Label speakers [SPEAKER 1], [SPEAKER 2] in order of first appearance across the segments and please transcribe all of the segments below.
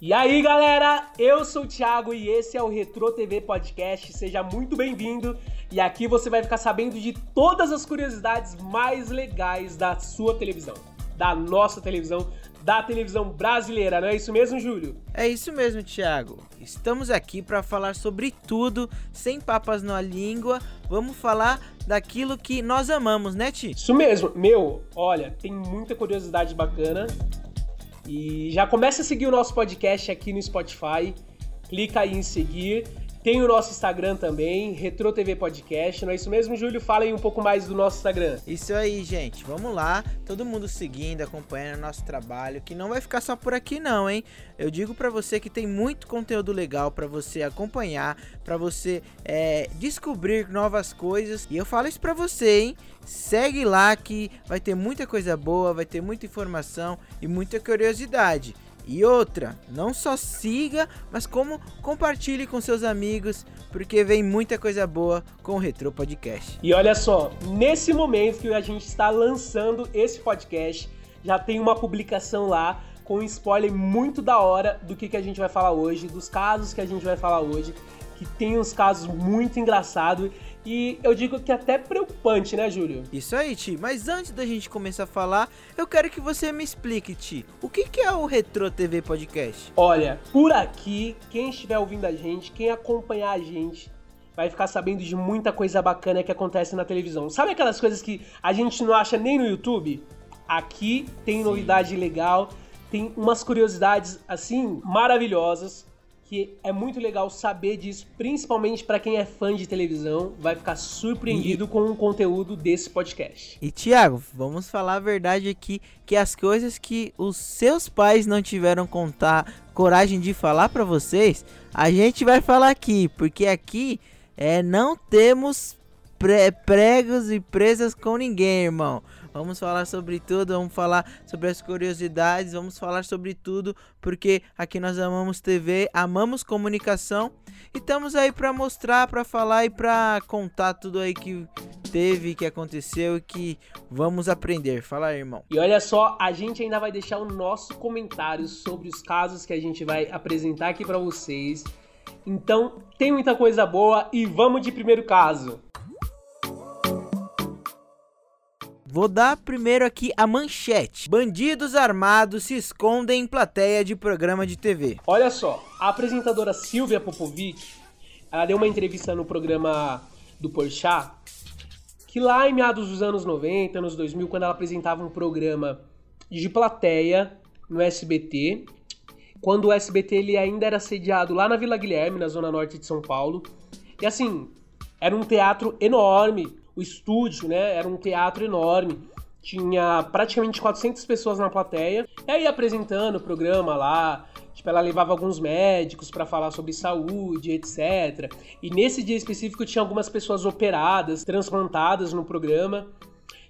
[SPEAKER 1] E aí, galera, eu sou o Thiago e esse é o Retro TV Podcast. Seja muito bem-vindo. E aqui você vai ficar sabendo de todas as curiosidades mais legais da sua televisão, da nossa televisão, da televisão brasileira, não é isso mesmo, Júlio?
[SPEAKER 2] É isso mesmo, Thiago. Estamos aqui para falar sobre tudo, sem papas na língua. Vamos falar daquilo que nós amamos, né, Ti?
[SPEAKER 1] Isso mesmo. Meu, olha, tem muita curiosidade bacana. E já começa a seguir o nosso podcast aqui no Spotify. Clica aí em seguir. Tem o nosso Instagram também, Retro TV Podcast. Não é isso mesmo, Júlio? Fala aí um pouco mais do nosso Instagram.
[SPEAKER 2] Isso aí, gente. Vamos lá. Todo mundo seguindo, acompanhando o nosso trabalho, que não vai ficar só por aqui não, hein? Eu digo para você que tem muito conteúdo legal para você acompanhar, para você é, descobrir novas coisas. E eu falo isso para você, hein? Segue lá que vai ter muita coisa boa, vai ter muita informação e muita curiosidade. E outra, não só siga, mas como compartilhe com seus amigos, porque vem muita coisa boa com o Retro Podcast.
[SPEAKER 1] E olha só, nesse momento que a gente está lançando esse podcast, já tem uma publicação lá com um spoiler muito da hora do que, que a gente vai falar hoje, dos casos que a gente vai falar hoje, que tem uns casos muito engraçados e eu digo que é até preocupante, né, Júlio?
[SPEAKER 2] Isso aí, Ti. Mas antes da gente começar a falar, eu quero que você me explique, Ti. O que, que é o Retro TV Podcast?
[SPEAKER 1] Olha, por aqui, quem estiver ouvindo a gente, quem acompanhar a gente, vai ficar sabendo de muita coisa bacana que acontece na televisão. Sabe aquelas coisas que a gente não acha nem no YouTube? Aqui tem Sim. novidade legal, tem umas curiosidades assim maravilhosas que é muito legal saber disso, principalmente para quem é fã de televisão, vai ficar surpreendido e... com o conteúdo desse podcast.
[SPEAKER 2] E Tiago, vamos falar a verdade aqui, que as coisas que os seus pais não tiveram contar coragem de falar para vocês, a gente vai falar aqui, porque aqui é não temos pregos e presas com ninguém, irmão. Vamos falar sobre tudo, vamos falar sobre as curiosidades, vamos falar sobre tudo, porque aqui nós amamos TV, amamos comunicação e estamos aí para mostrar, para falar e para contar tudo aí que teve, que aconteceu e que vamos aprender. Fala aí, irmão.
[SPEAKER 1] E olha só, a gente ainda vai deixar o nosso comentário sobre os casos que a gente vai apresentar aqui para vocês. Então, tem muita coisa boa e vamos de primeiro caso.
[SPEAKER 2] Vou dar primeiro aqui a manchete. Bandidos armados se escondem em plateia de programa de TV.
[SPEAKER 1] Olha só, a apresentadora Silvia Popovic, ela deu uma entrevista no programa do Porchat, que lá em meados dos anos 90, anos 2000, quando ela apresentava um programa de plateia no SBT, quando o SBT ele ainda era sediado lá na Vila Guilherme, na zona norte de São Paulo. E assim, era um teatro enorme, o estúdio, né? Era um teatro enorme. Tinha praticamente 400 pessoas na plateia. E aí apresentando o programa lá, Tipo, ela levava alguns médicos para falar sobre saúde, etc. E nesse dia específico tinha algumas pessoas operadas, transplantadas no programa.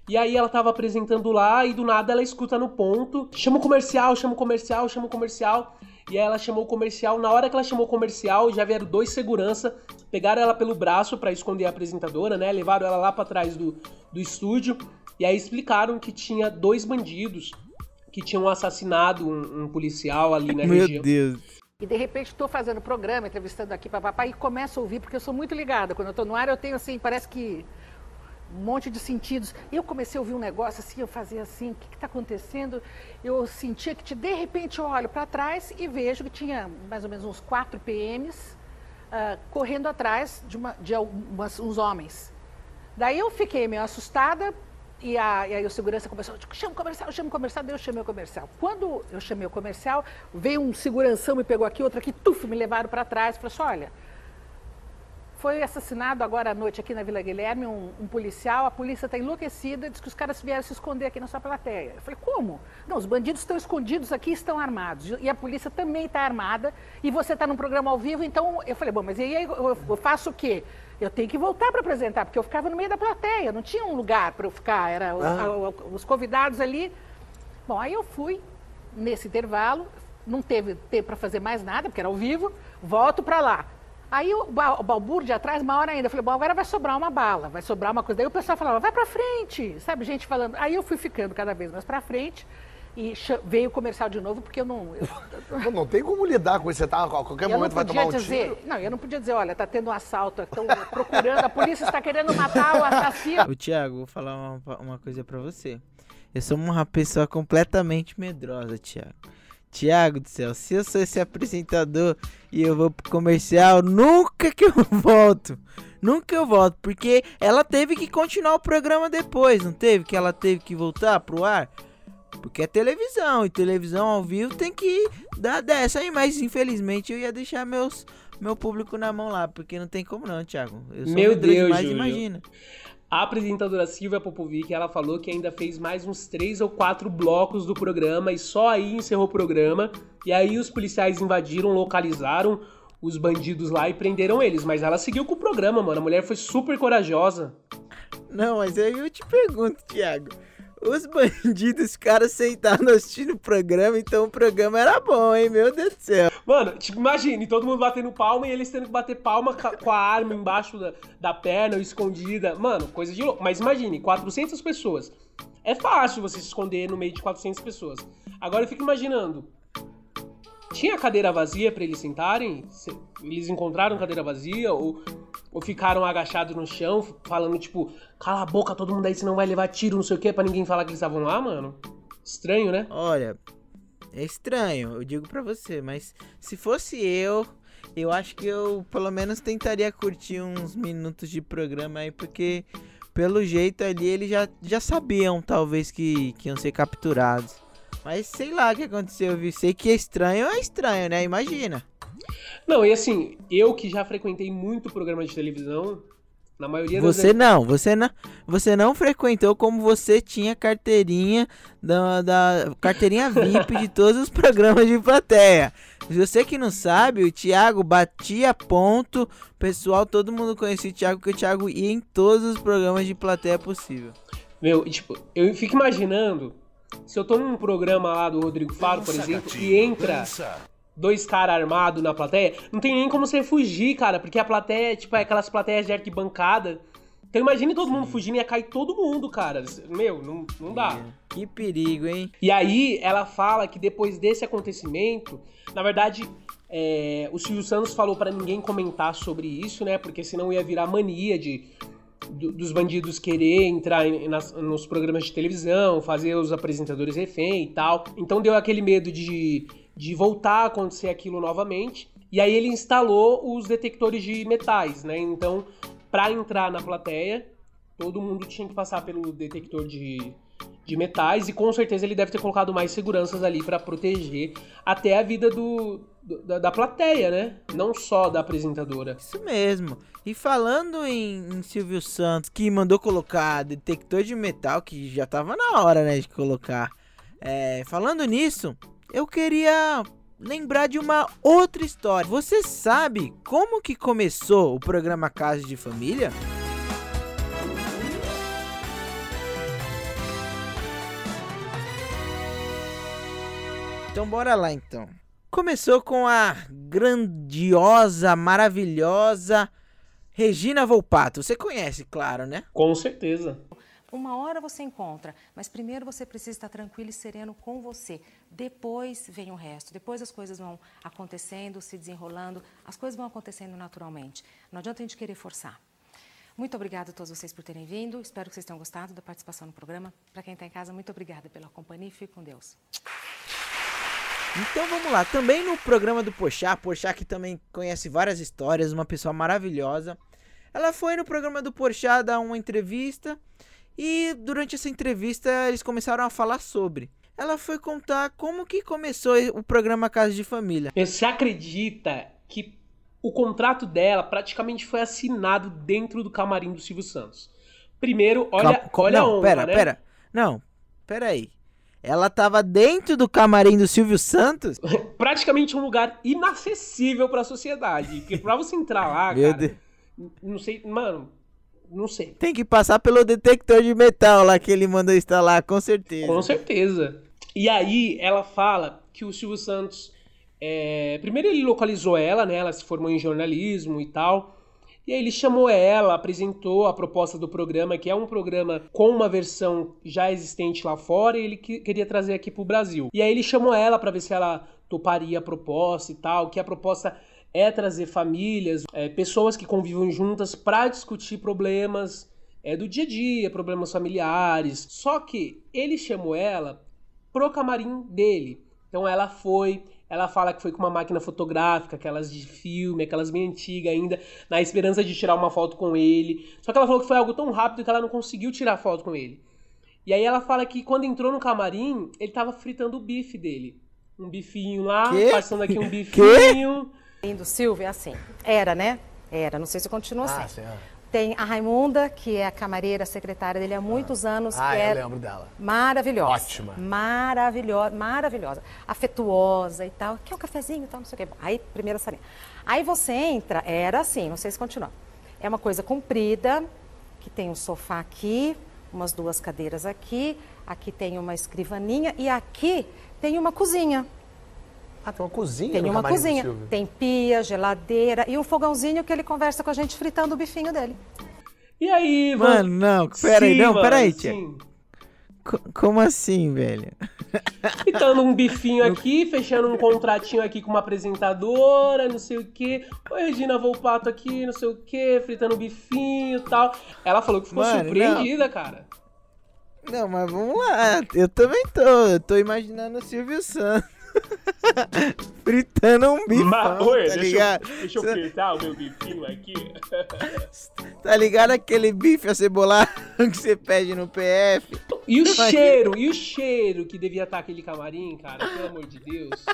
[SPEAKER 1] E aí ela tava apresentando lá e do nada ela escuta no ponto, chama o comercial, chama o comercial, chama o comercial. E aí ela chamou o comercial. Na hora que ela chamou o comercial, já vieram dois segurança, pegaram ela pelo braço para esconder a apresentadora, né? Levaram ela lá para trás do, do estúdio. E aí explicaram que tinha dois bandidos que tinham assassinado um, um policial ali na
[SPEAKER 2] Meu
[SPEAKER 1] região.
[SPEAKER 2] Meu Deus.
[SPEAKER 3] E de repente estou fazendo programa, entrevistando aqui para papai e começo a ouvir, porque eu sou muito ligada. Quando eu estou no ar, eu tenho assim, parece que um monte de sentidos. Eu comecei a ouvir um negócio assim, eu fazia assim, o que está acontecendo? Eu sentia que de repente eu olho para trás e vejo que tinha mais ou menos uns quatro PMs uh, correndo atrás de, uma, de algumas, uns homens. Daí eu fiquei meio assustada e, a, e aí o segurança começou, chama o comercial, chama o comercial, daí eu chamei o comercial. Quando eu chamei o comercial, veio um seguranção, me pegou aqui, outro aqui, tuf, me levaram para trás, falou assim, olha, foi assassinado agora à noite aqui na Vila Guilherme um, um policial, a polícia está enlouquecida, diz que os caras vieram se esconder aqui na sua plateia. Eu falei, como? Não, os bandidos estão escondidos aqui estão armados. E a polícia também está armada, e você está num programa ao vivo, então eu falei, bom, mas e aí eu, eu faço o quê? Eu tenho que voltar para apresentar, porque eu ficava no meio da plateia, não tinha um lugar para eu ficar, era ah. os convidados ali. Bom, aí eu fui nesse intervalo, não teve tempo para fazer mais nada, porque era ao vivo, volto para lá. Aí o, o balbúrdio atrás, uma hora ainda, eu falei, bom, agora vai sobrar uma bala, vai sobrar uma coisa. Daí o pessoal falava, vai pra frente, sabe, gente falando. Aí eu fui ficando cada vez mais pra frente, e veio o comercial de novo, porque eu não. Eu,
[SPEAKER 4] não, não tem como lidar com isso. Você tá, a qualquer momento vai tomar um
[SPEAKER 3] dizer,
[SPEAKER 4] tiro.
[SPEAKER 3] Não, eu não podia dizer, olha, tá tendo um assalto, estão procurando, a polícia está querendo matar o assassino.
[SPEAKER 2] O Tiago, vou falar uma, uma coisa para você. Eu sou uma pessoa completamente medrosa, Tiago. Tiago do céu, se eu sou esse apresentador e eu vou pro comercial, nunca que eu volto. Nunca eu volto, porque ela teve que continuar o programa depois, não teve? Que ela teve que voltar pro ar? Porque é televisão, e televisão ao vivo tem que dar dessa aí, mas infelizmente eu ia deixar meus, meu público na mão lá, porque não tem como não, Thiago.
[SPEAKER 1] Eu sou Meu Deus, demais, imagina. A apresentadora Silvia Popovic, ela falou que ainda fez mais uns três ou quatro blocos do programa e só aí encerrou o programa. E aí os policiais invadiram, localizaram os bandidos lá e prenderam eles. Mas ela seguiu com o programa, mano. A mulher foi super corajosa.
[SPEAKER 2] Não, mas aí eu te pergunto, Thiago. Os bandidos ficaram sentados assistindo o programa, então o programa era bom, hein? Meu Deus do céu.
[SPEAKER 1] Mano, tipo, imagine, todo mundo batendo palma e eles tendo que bater palma com a arma embaixo da, da perna ou escondida. Mano, coisa de louco. Mas imagine, 400 pessoas. É fácil você se esconder no meio de 400 pessoas. Agora eu fico imaginando, tinha cadeira vazia para eles sentarem? Eles encontraram cadeira vazia? Ou, ou ficaram agachados no chão, falando tipo, cala a boca todo mundo aí, senão vai levar tiro, não sei o que, pra ninguém falar que eles estavam lá, mano? Estranho, né?
[SPEAKER 2] Olha, é estranho, eu digo pra você, mas se fosse eu, eu acho que eu pelo menos tentaria curtir uns minutos de programa aí, porque pelo jeito ali eles já, já sabiam, talvez, que, que iam ser capturados. Mas sei lá o que aconteceu, viu? Sei que é estranho, é estranho, né? Imagina.
[SPEAKER 1] Não, e assim, eu que já frequentei muito programa de televisão, na maioria
[SPEAKER 2] das Você vezes... não, você não, você não frequentou como você tinha carteirinha da, da carteirinha VIP de todos os programas de plateia. Você que não sabe, o Thiago batia ponto, pessoal, todo mundo conhecia o Thiago, porque o Thiago ia em todos os programas de plateia possível.
[SPEAKER 1] Meu, tipo, eu fico imaginando se eu tô num programa lá do Rodrigo Faro, por exemplo, e entra dois caras armados na plateia, não tem nem como você fugir, cara, porque a plateia, tipo, é aquelas plateias de arquibancada. Então imagine todo mundo fugindo, ia cair todo mundo, cara. Meu, não, não dá.
[SPEAKER 2] Que perigo, hein?
[SPEAKER 1] E aí ela fala que depois desse acontecimento, na verdade, é, o Silvio Santos falou para ninguém comentar sobre isso, né? Porque senão ia virar mania de do, dos bandidos querer entrar em, nas, nos programas de televisão, fazer os apresentadores refém e tal. Então deu aquele medo de, de voltar a acontecer aquilo novamente. E aí ele instalou os detectores de metais, né? Então, para entrar na plateia, todo mundo tinha que passar pelo detector de, de metais e com certeza ele deve ter colocado mais seguranças ali para proteger até a vida do, do da, da, plateia, né? Não só da apresentadora.
[SPEAKER 2] Isso mesmo. E falando em, em, Silvio Santos, que mandou colocar detector de metal, que já tava na hora, né, de colocar. É, falando nisso, eu queria lembrar de uma outra história. Você sabe como que começou o programa Casa de Família? Então bora lá então. Começou com a grandiosa, maravilhosa Regina Volpato. Você conhece, claro, né?
[SPEAKER 1] Com certeza.
[SPEAKER 5] Uma hora você encontra, mas primeiro você precisa estar tranquilo e sereno com você. Depois vem o resto. Depois as coisas vão acontecendo, se desenrolando, as coisas vão acontecendo naturalmente. Não adianta a gente querer forçar. Muito obrigada a todos vocês por terem vindo. Espero que vocês tenham gostado da participação no programa. Para quem está em casa, muito obrigada pela companhia e fique com Deus.
[SPEAKER 2] Então vamos lá, também no programa do Pochá, Pochá que também conhece várias histórias, uma pessoa maravilhosa. Ela foi no programa do Pochá dar uma entrevista e durante essa entrevista eles começaram a falar sobre. Ela foi contar como que começou o programa Casa de Família.
[SPEAKER 1] Você acredita que o contrato dela praticamente foi assinado dentro do camarim do Silvio Santos? Primeiro, olha, Cal... olha
[SPEAKER 2] não,
[SPEAKER 1] a honra,
[SPEAKER 2] pera,
[SPEAKER 1] né?
[SPEAKER 2] pera. Não, pera aí. Ela tava dentro do camarim do Silvio Santos?
[SPEAKER 1] Praticamente um lugar inacessível para a sociedade. Porque pra você entrar lá, Meu cara, Deus. não sei, mano, não sei.
[SPEAKER 2] Tem que passar pelo detector de metal lá que ele mandou instalar, com certeza.
[SPEAKER 1] Com certeza. E aí ela fala que o Silvio Santos. É... Primeiro ele localizou ela, né? Ela se formou em jornalismo e tal. E aí ele chamou ela, apresentou a proposta do programa, que é um programa com uma versão já existente lá fora, e ele que, queria trazer aqui pro Brasil. E aí ele chamou ela para ver se ela toparia a proposta e tal, que a proposta é trazer famílias, é, pessoas que convivam juntas para discutir problemas é, do dia a dia, problemas familiares. Só que ele chamou ela pro camarim dele. Então ela foi, ela fala que foi com uma máquina fotográfica, aquelas de filme, aquelas bem antigas ainda, na esperança de tirar uma foto com ele. Só que ela falou que foi algo tão rápido que ela não conseguiu tirar foto com ele. E aí ela fala que quando entrou no camarim, ele tava fritando o bife dele. Um bifinho lá,
[SPEAKER 2] Quê?
[SPEAKER 1] passando aqui um bifinho.
[SPEAKER 5] Do Silvio é assim. Era, né? Era. Não sei se continua
[SPEAKER 4] Ah,
[SPEAKER 5] assim.
[SPEAKER 4] sim, ah.
[SPEAKER 5] Tem a Raimunda, que é a camareira, secretária dele há muitos anos.
[SPEAKER 4] Ah, eu
[SPEAKER 5] é
[SPEAKER 4] lembro dela.
[SPEAKER 5] Maravilhosa.
[SPEAKER 4] Ótima.
[SPEAKER 5] Maravilhosa, maravilhosa. Afetuosa e tal. Quer um cafezinho e tal, não sei o quê. Bom, Aí, primeira salinha. Aí você entra, era assim, não sei se continua. É uma coisa comprida, que tem um sofá aqui, umas duas cadeiras aqui, aqui tem uma escrivaninha e aqui tem uma cozinha.
[SPEAKER 4] Ah, tem uma cozinha
[SPEAKER 5] Tem
[SPEAKER 4] no
[SPEAKER 5] uma cozinha, tem pia, geladeira e um fogãozinho que ele conversa com a gente fritando o bifinho dele.
[SPEAKER 1] E aí,
[SPEAKER 2] Mano, não, pera aí,
[SPEAKER 1] Sim,
[SPEAKER 2] não,
[SPEAKER 1] mano,
[SPEAKER 2] pera aí,
[SPEAKER 1] sim.
[SPEAKER 2] Como assim, velho?
[SPEAKER 1] Fritando um bifinho aqui, fechando um contratinho aqui com uma apresentadora, não sei o quê. Oi, Regina Volpato aqui, não sei o quê, fritando um bifinho e tal. Ela falou que ficou
[SPEAKER 2] Mano,
[SPEAKER 1] surpreendida, cara.
[SPEAKER 2] Não, mas vamos lá. Eu também tô. Eu tô imaginando o Silvio Santos. Fritando um bifão,
[SPEAKER 1] Mas, oi,
[SPEAKER 2] tá
[SPEAKER 1] deixa,
[SPEAKER 2] ligado?
[SPEAKER 1] eu, deixa eu fritar o meu bifinho aqui.
[SPEAKER 2] Tá ligado aquele bife acebolado que você pede no PF?
[SPEAKER 1] E o cheiro, e o cheiro que devia estar aquele camarim, cara, pelo amor de Deus.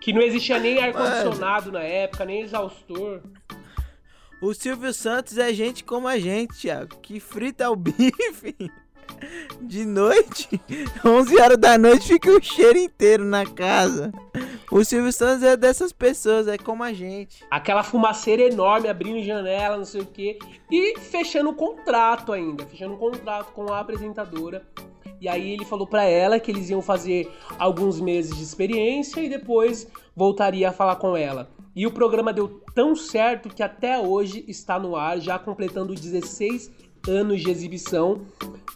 [SPEAKER 1] Que não existia nem ar-condicionado na época, nem exaustor.
[SPEAKER 2] O Silvio Santos é gente como a gente, Thiago, que frita o bife de noite, 11 horas da noite, fica o cheiro inteiro na casa. O Silvio Santos é dessas pessoas, é como a gente.
[SPEAKER 1] Aquela fumaceira enorme abrindo janela, não sei o quê. E fechando o contrato ainda, fechando um contrato com a apresentadora. E aí ele falou pra ela que eles iam fazer alguns meses de experiência e depois voltaria a falar com ela. E o programa deu tão certo que até hoje está no ar, já completando 16 anos de exibição,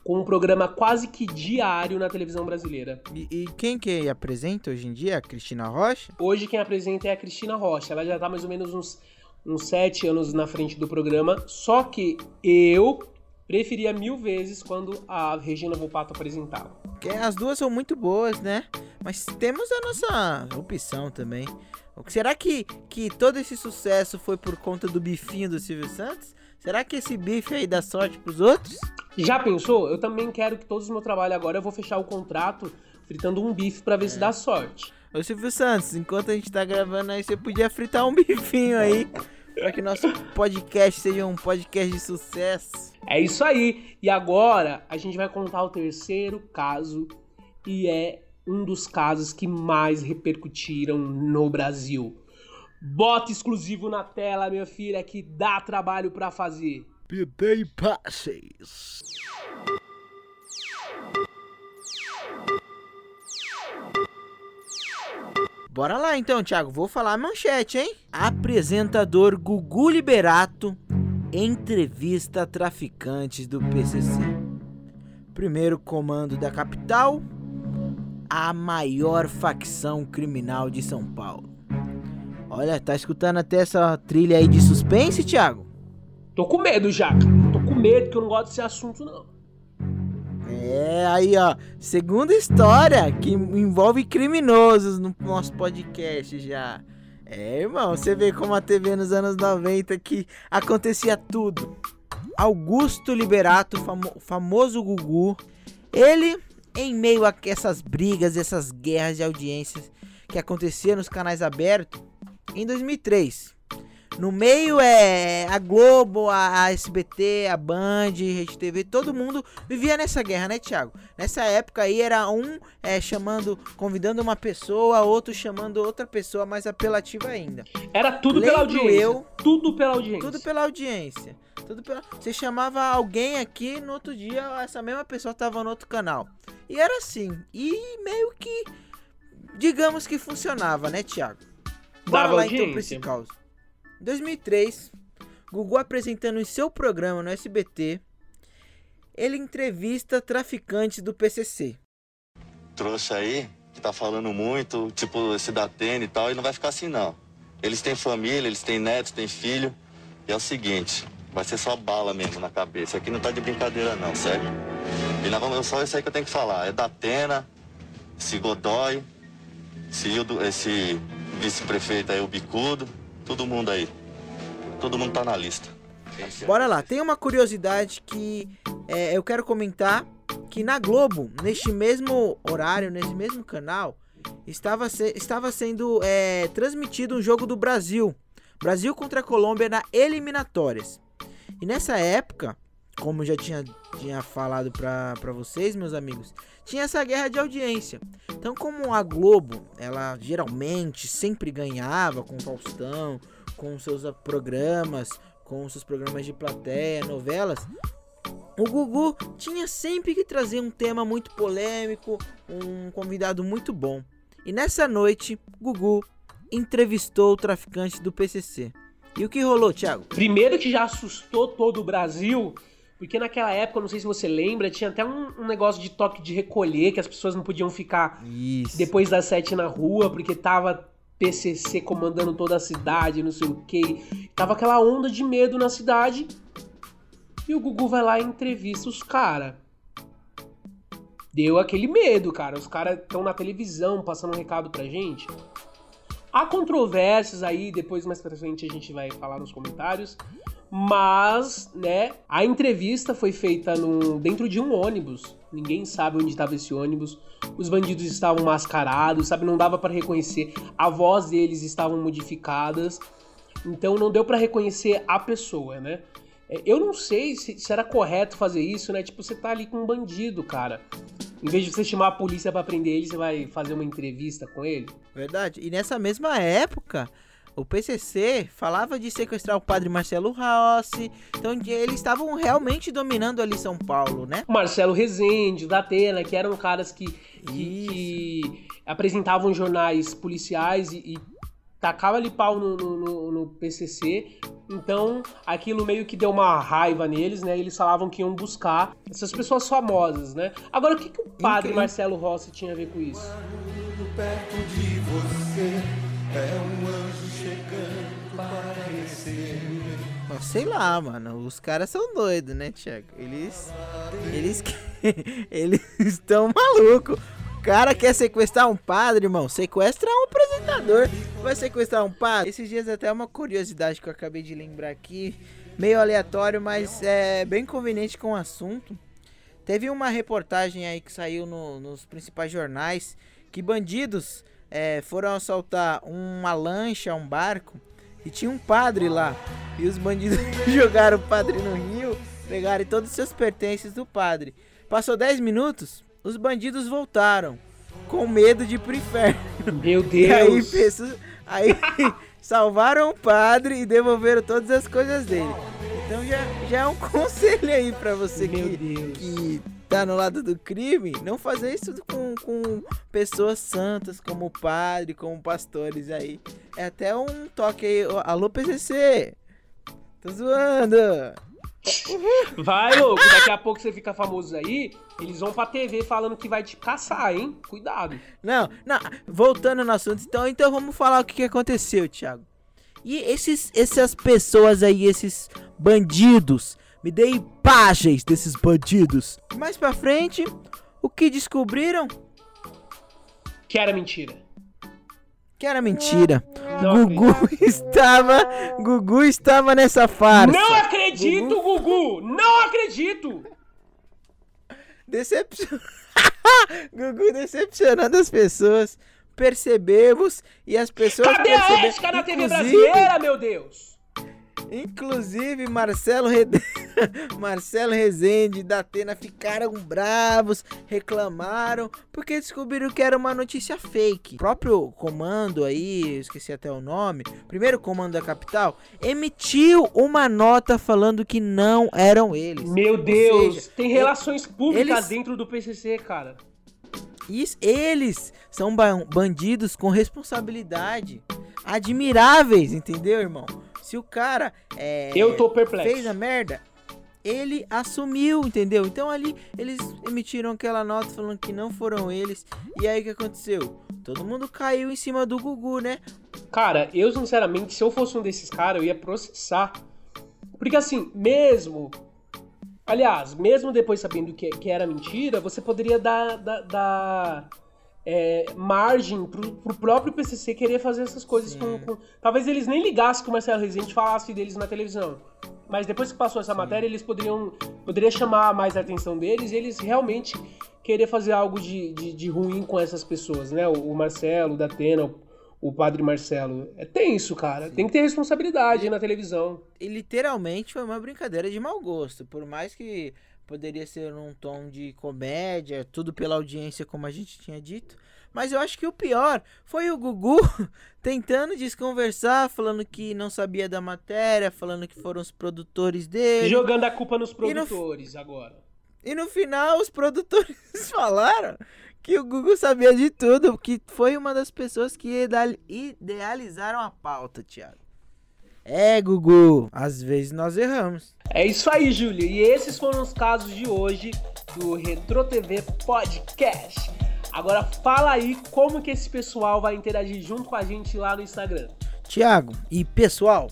[SPEAKER 1] com um programa quase que diário na televisão brasileira.
[SPEAKER 2] E, e quem que apresenta hoje em dia? A Cristina Rocha?
[SPEAKER 1] Hoje quem apresenta é a Cristina Rocha. Ela já tá mais ou menos uns, uns sete anos na frente do programa. Só que eu preferia mil vezes quando a Regina Volpato apresentava.
[SPEAKER 2] As duas são muito boas, né? Mas temos a nossa opção também. Será que, que todo esse sucesso foi por conta do bifinho do Silvio Santos? Será que esse bife aí dá sorte pros outros?
[SPEAKER 1] Já pensou? Eu também quero que todos os meus trabalhos agora eu vou fechar o contrato fritando um bife pra ver se dá sorte.
[SPEAKER 2] Ô Silvio Santos, enquanto a gente tá gravando aí, você podia fritar um bifinho aí. Pra que nosso podcast seja um podcast de sucesso.
[SPEAKER 1] É isso aí. E agora a gente vai contar o terceiro caso e é um dos casos que mais repercutiram no Brasil. Bota exclusivo na tela, minha filha, que dá trabalho pra fazer.
[SPEAKER 2] Pidei passes. Bora lá então, Thiago. Vou falar a manchete, hein? Apresentador Gugu Liberato entrevista traficantes do PCC. Primeiro comando da capital, a maior facção criminal de São Paulo. Olha, tá escutando até essa trilha aí de suspense, Thiago?
[SPEAKER 1] Tô com medo já, cara. Tô com medo que eu não gosto desse assunto, não.
[SPEAKER 2] É, aí ó, segunda história que envolve criminosos no nosso podcast já. É, irmão, você vê como a TV nos anos 90 que acontecia tudo. Augusto Liberato, famo- famoso Gugu, ele, em meio a essas brigas, essas guerras de audiências que aconteciam nos canais abertos, em 2003. No meio é a Globo, a, a SBT, a Band, Rede TV, todo mundo vivia nessa guerra, né, Thiago? Nessa época aí era um é, chamando, convidando uma pessoa, outro chamando outra pessoa mais apelativa ainda.
[SPEAKER 1] Era tudo pela
[SPEAKER 2] Lembro
[SPEAKER 1] audiência.
[SPEAKER 2] eu-
[SPEAKER 1] Tudo pela audiência.
[SPEAKER 2] Tudo pela audiência. Tudo pela... Você chamava alguém aqui, no outro dia essa mesma pessoa tava no outro canal. E era assim. E meio que, digamos que funcionava, né, Thiago? Bora
[SPEAKER 1] Dava
[SPEAKER 2] lá então pra esse caos. Em 2003, Gugu apresentando em seu programa no SBT, ele entrevista traficantes do PCC.
[SPEAKER 6] Trouxa aí, que tá falando muito, tipo esse da Atene e tal, e não vai ficar assim não. Eles têm família, eles têm netos, têm filho, e é o seguinte, vai ser só bala mesmo na cabeça. Aqui não tá de brincadeira não, certo? E nós vamos, só isso aí que eu tenho que falar. É da Atena, esse Godoy, esse, esse vice-prefeito aí, o Bicudo, todo mundo aí. Todo mundo tá na lista.
[SPEAKER 2] Bora lá, tem uma curiosidade que é, eu quero comentar que na Globo, neste mesmo horário, nesse mesmo canal, estava, se, estava sendo é, transmitido um jogo do Brasil. Brasil contra a Colômbia na eliminatórias. E nessa época, como já tinha, tinha falado para vocês, meus amigos, tinha essa guerra de audiência. Então, como a Globo, ela geralmente sempre ganhava com o Faustão, com seus programas, com seus programas de plateia, novelas, o Gugu tinha sempre que trazer um tema muito polêmico, um convidado muito bom. E nessa noite, Gugu entrevistou o traficante do PCC. E o que rolou, Thiago?
[SPEAKER 1] Primeiro que já assustou todo o Brasil, porque naquela época, não sei se você lembra, tinha até um, um negócio de toque de recolher, que as pessoas não podiam ficar Isso. depois das sete na rua, porque tava PCC comandando toda a cidade, não sei o que. Tava aquela onda de medo na cidade. E o Gugu vai lá e entrevista os caras. Deu aquele medo, cara. Os caras estão na televisão passando um recado pra gente. Há controvérsias aí, depois mais pra frente a gente vai falar nos comentários. Mas, né, a entrevista foi feita no, dentro de um ônibus. Ninguém sabe onde estava esse ônibus. Os bandidos estavam mascarados, sabe? Não dava para reconhecer. A voz deles estavam modificadas. Então não deu para reconhecer a pessoa, né? É, eu não sei se, se, era correto fazer isso, né? Tipo, você tá ali com um bandido, cara. Em vez de você chamar a polícia para prender ele, você vai fazer uma entrevista com ele.
[SPEAKER 2] Verdade. E nessa mesma época, o PCC falava de sequestrar o padre Marcelo Rossi. Então eles estavam realmente dominando ali São Paulo, né?
[SPEAKER 1] Marcelo Rezende, da Atena, que eram caras que, que, que apresentavam jornais policiais e, e tacava ali pau no, no, no, PCC. Então, aquilo meio que deu uma raiva neles, né? Eles falavam que iam buscar essas pessoas famosas, né? Agora, o que, que o padre Marcelo Rossi tinha a ver com isso? Perto de você é um
[SPEAKER 2] Sei lá, mano. Os caras são doidos, né, Tiago? Eles. Eles. eles estão malucos cara quer sequestrar um padre, irmão. Sequestra um apresentador. Vai sequestrar um padre. Esses dias até uma curiosidade que eu acabei de lembrar aqui. Meio aleatório, mas é bem conveniente com o assunto. Teve uma reportagem aí que saiu no, nos principais jornais que bandidos é, foram assaltar uma lancha, um barco e tinha um padre lá. E os bandidos jogaram o padre no rio, pegaram todos os seus pertences do padre. Passou 10 minutos, os bandidos voltaram com medo de ir pro inferno.
[SPEAKER 1] Meu Deus!
[SPEAKER 2] E aí, aí salvaram o padre e devolveram todas as coisas dele. Então já, já é um conselho aí para você que, que tá no lado do crime, não fazer isso com, com pessoas santas como o padre, como pastores aí. É até um toque aí. Alô, PCC! Tô zoando!
[SPEAKER 1] Vai, louco, daqui a pouco você fica famoso aí, eles vão pra TV falando que vai te caçar, hein? Cuidado.
[SPEAKER 2] Não, não, voltando no assunto, então, então vamos falar o que, que aconteceu, Thiago. E esses, essas pessoas aí, esses bandidos, me dei imagens desses bandidos. Mais pra frente, o que descobriram?
[SPEAKER 1] Que era mentira
[SPEAKER 2] que era mentira. Não Gugu acredito. estava, Gugu estava nessa farsa.
[SPEAKER 1] Não acredito, Gugu, Gugu. não acredito.
[SPEAKER 2] Decepcion... Gugu decepcionando as pessoas. Percebemos e as pessoas
[SPEAKER 1] Cadê a ética na TV brasileira, meu Deus?
[SPEAKER 2] Inclusive, Marcelo, Rede... Marcelo Rezende e Datena ficaram bravos, reclamaram, porque descobriram que era uma notícia fake. O próprio comando aí, esqueci até o nome, primeiro comando da capital, emitiu uma nota falando que não eram eles.
[SPEAKER 1] Meu Deus, seja, tem relações públicas eles... dentro do PCC, cara.
[SPEAKER 2] Isso, eles são bandidos com responsabilidade. Admiráveis, entendeu, irmão? Se o cara é,
[SPEAKER 1] Eu tô perplexo.
[SPEAKER 2] fez a merda, ele assumiu, entendeu? Então ali eles emitiram aquela nota falando que não foram eles. E aí o que aconteceu? Todo mundo caiu em cima do Gugu, né?
[SPEAKER 1] Cara, eu sinceramente, se eu fosse um desses caras, eu ia processar. Porque assim, mesmo. Aliás, mesmo depois sabendo que, que era mentira, você poderia dar, dar, dar, é, margem pro, pro próprio PCC querer fazer essas coisas com, com- Talvez eles nem ligassem que o Marcelo Rezende falasse deles na televisão. Mas depois que passou essa matéria, eles poderiam poderia chamar mais a atenção deles e eles realmente querer fazer algo de, de, de ruim com essas pessoas, né? O, o Marcelo, o Datena, o, o padre Marcelo. É tenso, cara. Tem que ter responsabilidade na televisão.
[SPEAKER 2] E literalmente foi uma brincadeira de mau gosto. Por mais que poderia ser um tom de comédia, tudo pela audiência, como a gente tinha dito. Mas eu acho que o pior foi o Gugu tentando desconversar, falando que não sabia da matéria, falando que foram os produtores dele.
[SPEAKER 1] Jogando a culpa nos
[SPEAKER 2] no-
[SPEAKER 1] produtores agora.
[SPEAKER 2] E no final os produtores falaram que o Gugu sabia de tudo, que foi uma das pessoas que ideal- idealizaram a pauta, Thiago. É, Gugu, às vezes nós erramos.
[SPEAKER 1] É isso aí, Júlio. E esses foram os casos de hoje do Retro TV Podcast. Agora fala aí como que esse pessoal vai interagir junto com a gente lá no Instagram.
[SPEAKER 2] Thiago, e pessoal,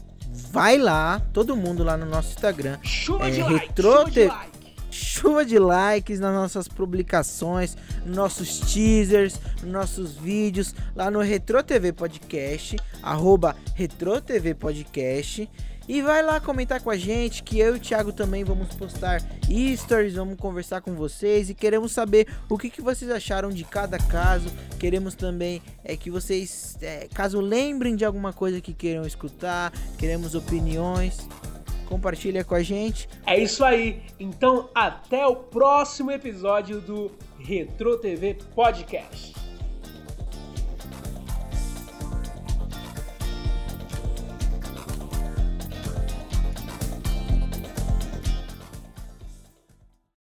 [SPEAKER 2] vai lá, todo mundo lá no nosso Instagram.
[SPEAKER 1] Chuva
[SPEAKER 2] É,
[SPEAKER 1] de like,
[SPEAKER 2] Retro
[SPEAKER 1] chuva de like.
[SPEAKER 2] Chuva de likes nas nossas publicações, nos nossos teasers, nos nossos vídeos, lá no Retro TV Podcast, arroba Retro TV Podcast. E vai lá comentar com a gente, que eu e o Thiago também vamos postar stories, vamos conversar com vocês e queremos saber o que, que vocês acharam de cada caso. Queremos também é que vocês, é, caso lembrem de alguma coisa que queiram escutar, queremos opiniões. Compartilha com a gente.
[SPEAKER 1] É isso aí. Então até o próximo episódio do Retro TV Podcast.